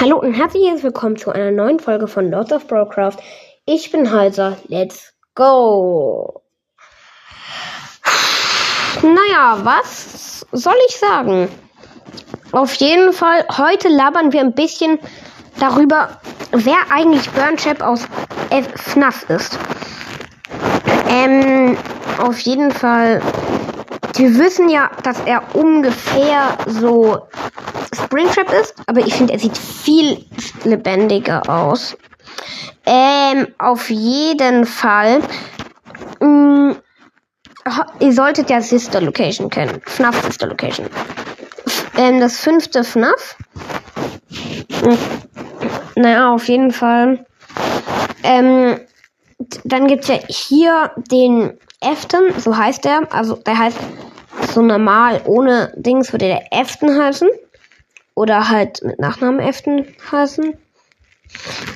Hallo und herzlich willkommen zu einer neuen Folge von Lords of Brocraft. Ich bin Halser. Let's go! Naja, was soll ich sagen? Auf jeden Fall, heute labern wir ein bisschen darüber, wer eigentlich Burnchap aus FNAF ist. Ähm, auf jeden Fall, wir wissen ja, dass er ungefähr so Springtrap ist, aber ich finde, er sieht viel lebendiger aus. Ähm, auf jeden Fall. Mh, mm, ihr solltet ja Sister Location kennen. FNAF Sister Location. Ähm, das fünfte FNAF. Hm. Naja, auf jeden Fall. Ähm, dann gibt's ja hier den Efton, so heißt der. Also der heißt so normal ohne Dings würde der Efton heißen. Oder halt mit Nachnamen Efton heißen.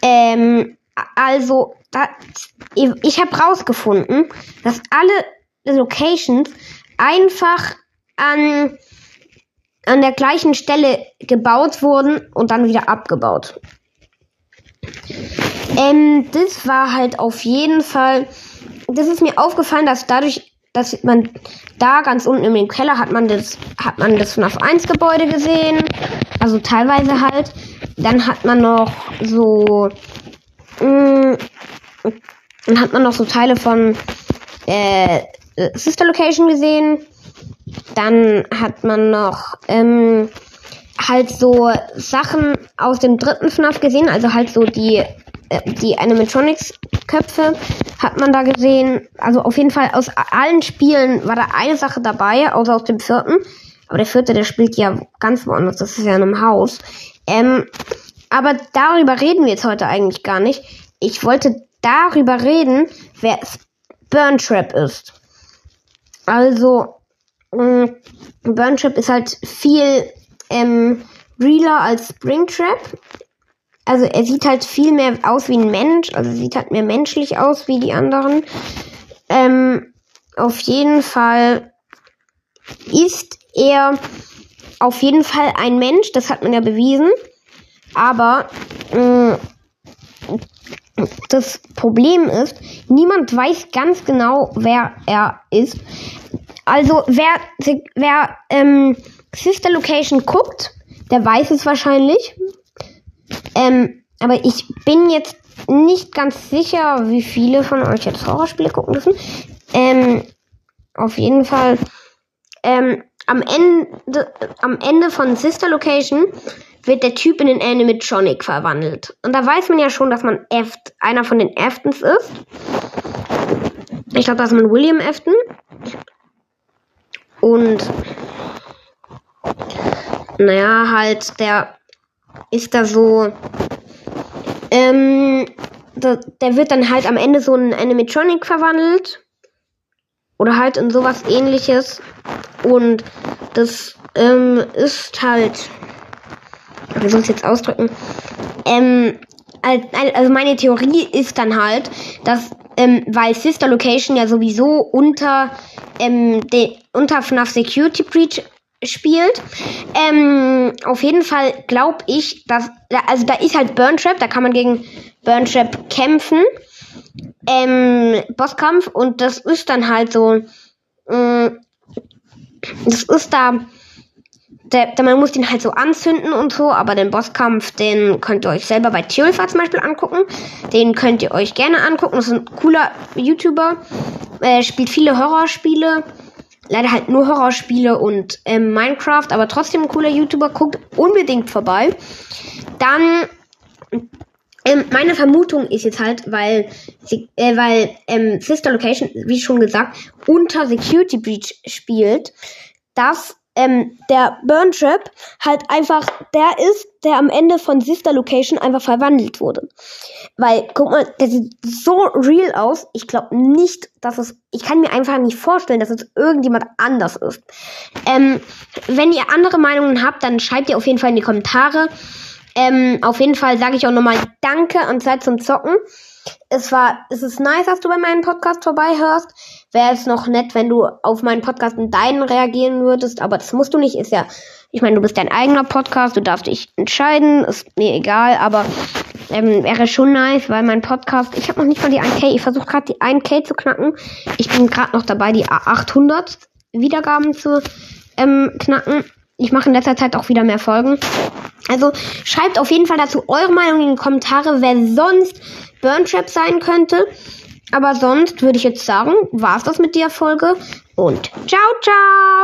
Ähm, also, da, ich habe rausgefunden, dass alle Locations einfach an, an der gleichen Stelle gebaut wurden und dann wieder abgebaut. Ähm, das war halt auf jeden Fall, das ist mir aufgefallen, dass dadurch dass man da ganz unten im Keller hat man das hat man das FNAF 1 Gebäude gesehen, also teilweise halt. Dann hat man noch so mh, mm, dann hat man noch so Teile von äh, Sister Location gesehen. Dann hat man noch ähm, halt so Sachen aus dem dritten FNAF gesehen, also halt so die äh, die Animatronics Köpfe hat man da gesehen. Also auf jeden Fall aus allen Spielen war da eine Sache dabei, außer aus dem vierten. Aber der vierte, der spielt ja ganz woanders. Das ist ja in einem Haus. Ähm, aber darüber reden wir jetzt heute eigentlich gar nicht. Ich wollte darüber reden, wer Burntrap ist. Also, mh, mm, Burntrap ist halt viel ähm, realer als Springtrap also er sieht halt viel mehr aus wie ein Mensch, also sieht halt mehr menschlich aus wie die anderen. Ähm, auf jeden Fall ist er auf jeden Fall ein Mensch, das hat man ja bewiesen. Aber mh, mm, das Problem ist, niemand weiß ganz genau, wer er ist. Also wer, wer ähm, Sister Location guckt, der weiß es wahrscheinlich. Ähm, aber ich bin jetzt nicht ganz sicher, wie viele von euch jetzt Horrorspiele gucken dürfen. Ähm, auf jeden Fall. Ähm, am Ende, am Ende von Sister Location wird der Typ in den Animatronic verwandelt. Und da weiß man ja schon, dass man Eft, einer von den Eftons ist. Ich glaube, das ist man William Efton. Und naja, halt der ist da so, ähm, da, der wird dann halt am Ende so in Animatronic verwandelt. Oder halt in sowas ähnliches. Und das ähm, ist halt, wie soll ich es jetzt ausdrücken? Ähm, also meine Theorie ist dann halt, dass ähm, weil Sister Location ja sowieso unter ähm, de, unter FNAF Security Breach spielt. Ähm, auf jeden Fall glaube ich, dass, also da ist halt Burntrap, da kann man gegen Burntrap kämpfen. Ähm, Bosskampf und das ist dann halt so, äh, das ist da, der, der, man muss den halt so anzünden und so, aber den Bosskampf, den könnt ihr euch selber bei Theolfa zum Beispiel angucken. Den könnt ihr euch gerne angucken. Das ist ein cooler YouTuber, äh, spielt viele Horrorspiele leider halt nur Horrorspiele und ähm, Minecraft, aber trotzdem ein cooler YouTuber, guckt unbedingt vorbei. Dann ähm, meine Vermutung ist jetzt halt, weil äh, weil ähm, Sister Location, wie schon gesagt, unter Security Breach spielt, dass ähm, der Burn Trap halt einfach der ist, der am Ende von Sister Location einfach verwandelt wurde. Weil, guck mal, der sieht so real aus. Ich glaube nicht, dass es. Ich kann mir einfach nicht vorstellen, dass es irgendjemand anders ist. Ähm, wenn ihr andere Meinungen habt, dann schreibt ihr auf jeden Fall in die Kommentare. Ähm, auf jeden Fall sage ich auch nochmal Danke an Zeit zum Zocken. Es war, es ist nice, dass du bei meinem Podcast vorbeihörst. Wäre es noch nett, wenn du auf meinen Podcast in deinen reagieren würdest, aber das musst du nicht, ist ja Ich meine, du bist dein eigener Podcast, du darfst dich entscheiden, ist mir egal, aber ähm, wäre schon nice, weil mein Podcast, ich habe noch nicht mal die 1K, ich versuche gerade die 1K zu knacken. Ich bin gerade noch dabei, die 800 Wiedergaben zu ähm, knacken. Ich mache in letzter Zeit auch wieder mehr Folgen. Also schreibt auf jeden Fall dazu eure Meinung in die Kommentare, wer sonst Burntrap sein könnte. Aber sonst würde ich jetzt sagen, war's das mit der Folge und ciao, ciao!